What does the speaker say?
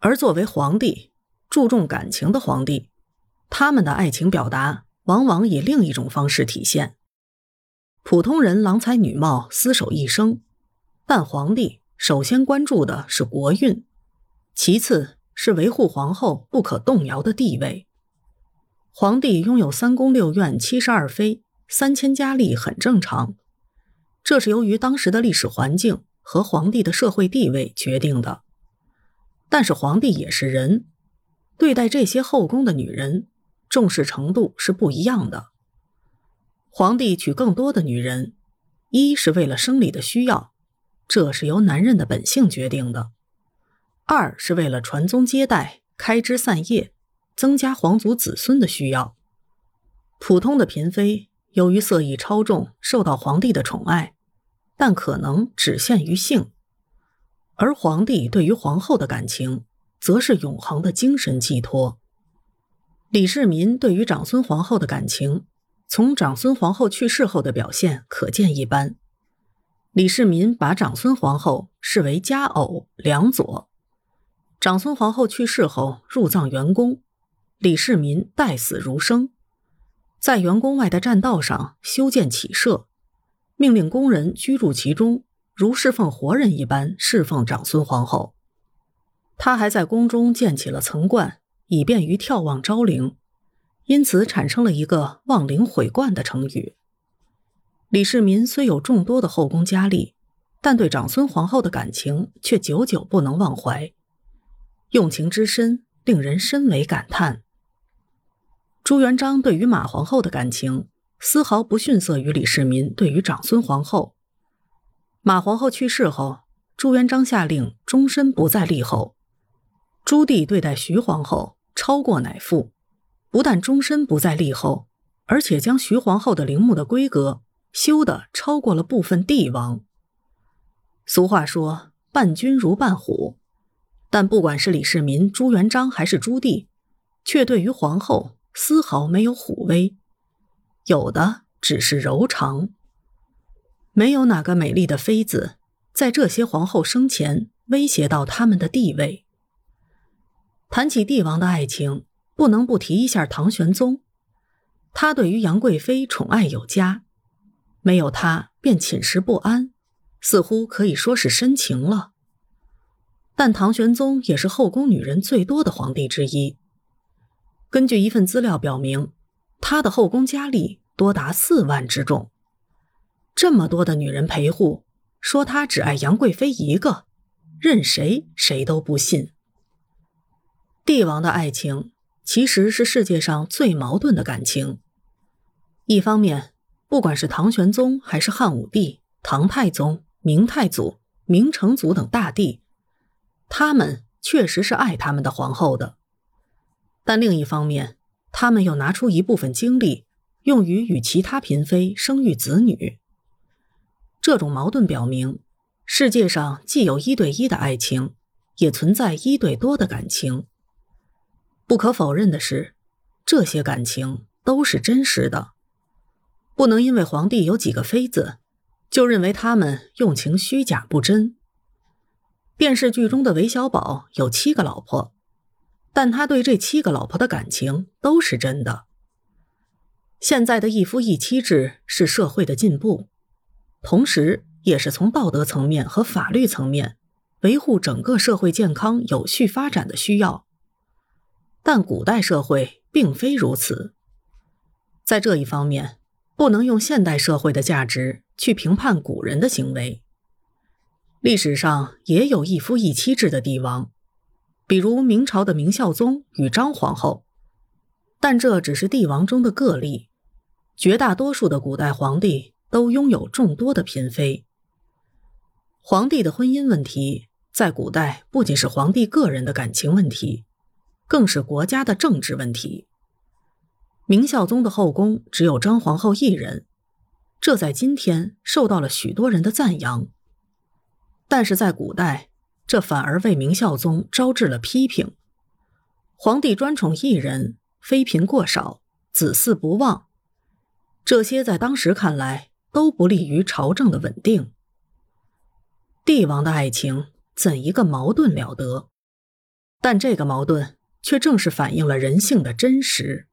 而作为皇帝，注重感情的皇帝，他们的爱情表达往往以另一种方式体现。普通人郎才女貌，厮守一生，但皇帝首先关注的是国运，其次是维护皇后不可动摇的地位。皇帝拥有三宫六院七十二妃三千佳丽很正常，这是由于当时的历史环境和皇帝的社会地位决定的。但是皇帝也是人，对待这些后宫的女人，重视程度是不一样的。皇帝娶更多的女人，一是为了生理的需要，这是由男人的本性决定的；二是为了传宗接代、开枝散叶。增加皇族子孙的需要。普通的嫔妃由于色艺超重，受到皇帝的宠爱，但可能只限于性；而皇帝对于皇后的感情，则是永恒的精神寄托。李世民对于长孙皇后的感情，从长孙皇后去世后的表现可见一斑。李世民把长孙皇后视为佳偶良佐。长孙皇后去世后，入葬元宫。李世民待死如生，在元宫外的栈道上修建起舍，命令工人居住其中，如侍奉活人一般侍奉长孙皇后。他还在宫中建起了层观，以便于眺望昭陵，因此产生了一个“望陵毁观”的成语。李世民虽有众多的后宫佳丽，但对长孙皇后的感情却久久不能忘怀，用情之深，令人深为感叹。朱元璋对于马皇后的感情丝毫不逊色于李世民对于长孙皇后。马皇后去世后，朱元璋下令终身不再立后。朱棣对待徐皇后超过乃父，不但终身不再立后，而且将徐皇后的陵墓的规格修的超过了部分帝王。俗话说“伴君如伴虎”，但不管是李世民、朱元璋还是朱棣，却对于皇后。丝毫没有虎威，有的只是柔肠。没有哪个美丽的妃子在这些皇后生前威胁到他们的地位。谈起帝王的爱情，不能不提一下唐玄宗。他对于杨贵妃宠爱有加，没有他便寝食不安，似乎可以说是深情了。但唐玄宗也是后宫女人最多的皇帝之一。根据一份资料表明，他的后宫佳丽多达四万之众。这么多的女人陪护，说他只爱杨贵妃一个，任谁谁都不信。帝王的爱情其实是世界上最矛盾的感情。一方面，不管是唐玄宗还是汉武帝、唐太宗、明太祖、明成祖等大帝，他们确实是爱他们的皇后的。但另一方面，他们又拿出一部分精力用于与其他嫔妃生育子女。这种矛盾表明，世界上既有一对一的爱情，也存在一对多的感情。不可否认的是，这些感情都是真实的。不能因为皇帝有几个妃子，就认为他们用情虚假不真。电视剧中的韦小宝有七个老婆。但他对这七个老婆的感情都是真的。现在的一夫一妻制是社会的进步，同时也是从道德层面和法律层面维护整个社会健康有序发展的需要。但古代社会并非如此，在这一方面，不能用现代社会的价值去评判古人的行为。历史上也有一夫一妻制的帝王。比如明朝的明孝宗与张皇后，但这只是帝王中的个例，绝大多数的古代皇帝都拥有众多的嫔妃。皇帝的婚姻问题在古代不仅是皇帝个人的感情问题，更是国家的政治问题。明孝宗的后宫只有张皇后一人，这在今天受到了许多人的赞扬，但是在古代。这反而为明孝宗招致了批评。皇帝专宠一人，妃嫔过少，子嗣不旺，这些在当时看来都不利于朝政的稳定。帝王的爱情怎一个矛盾了得！但这个矛盾却正是反映了人性的真实。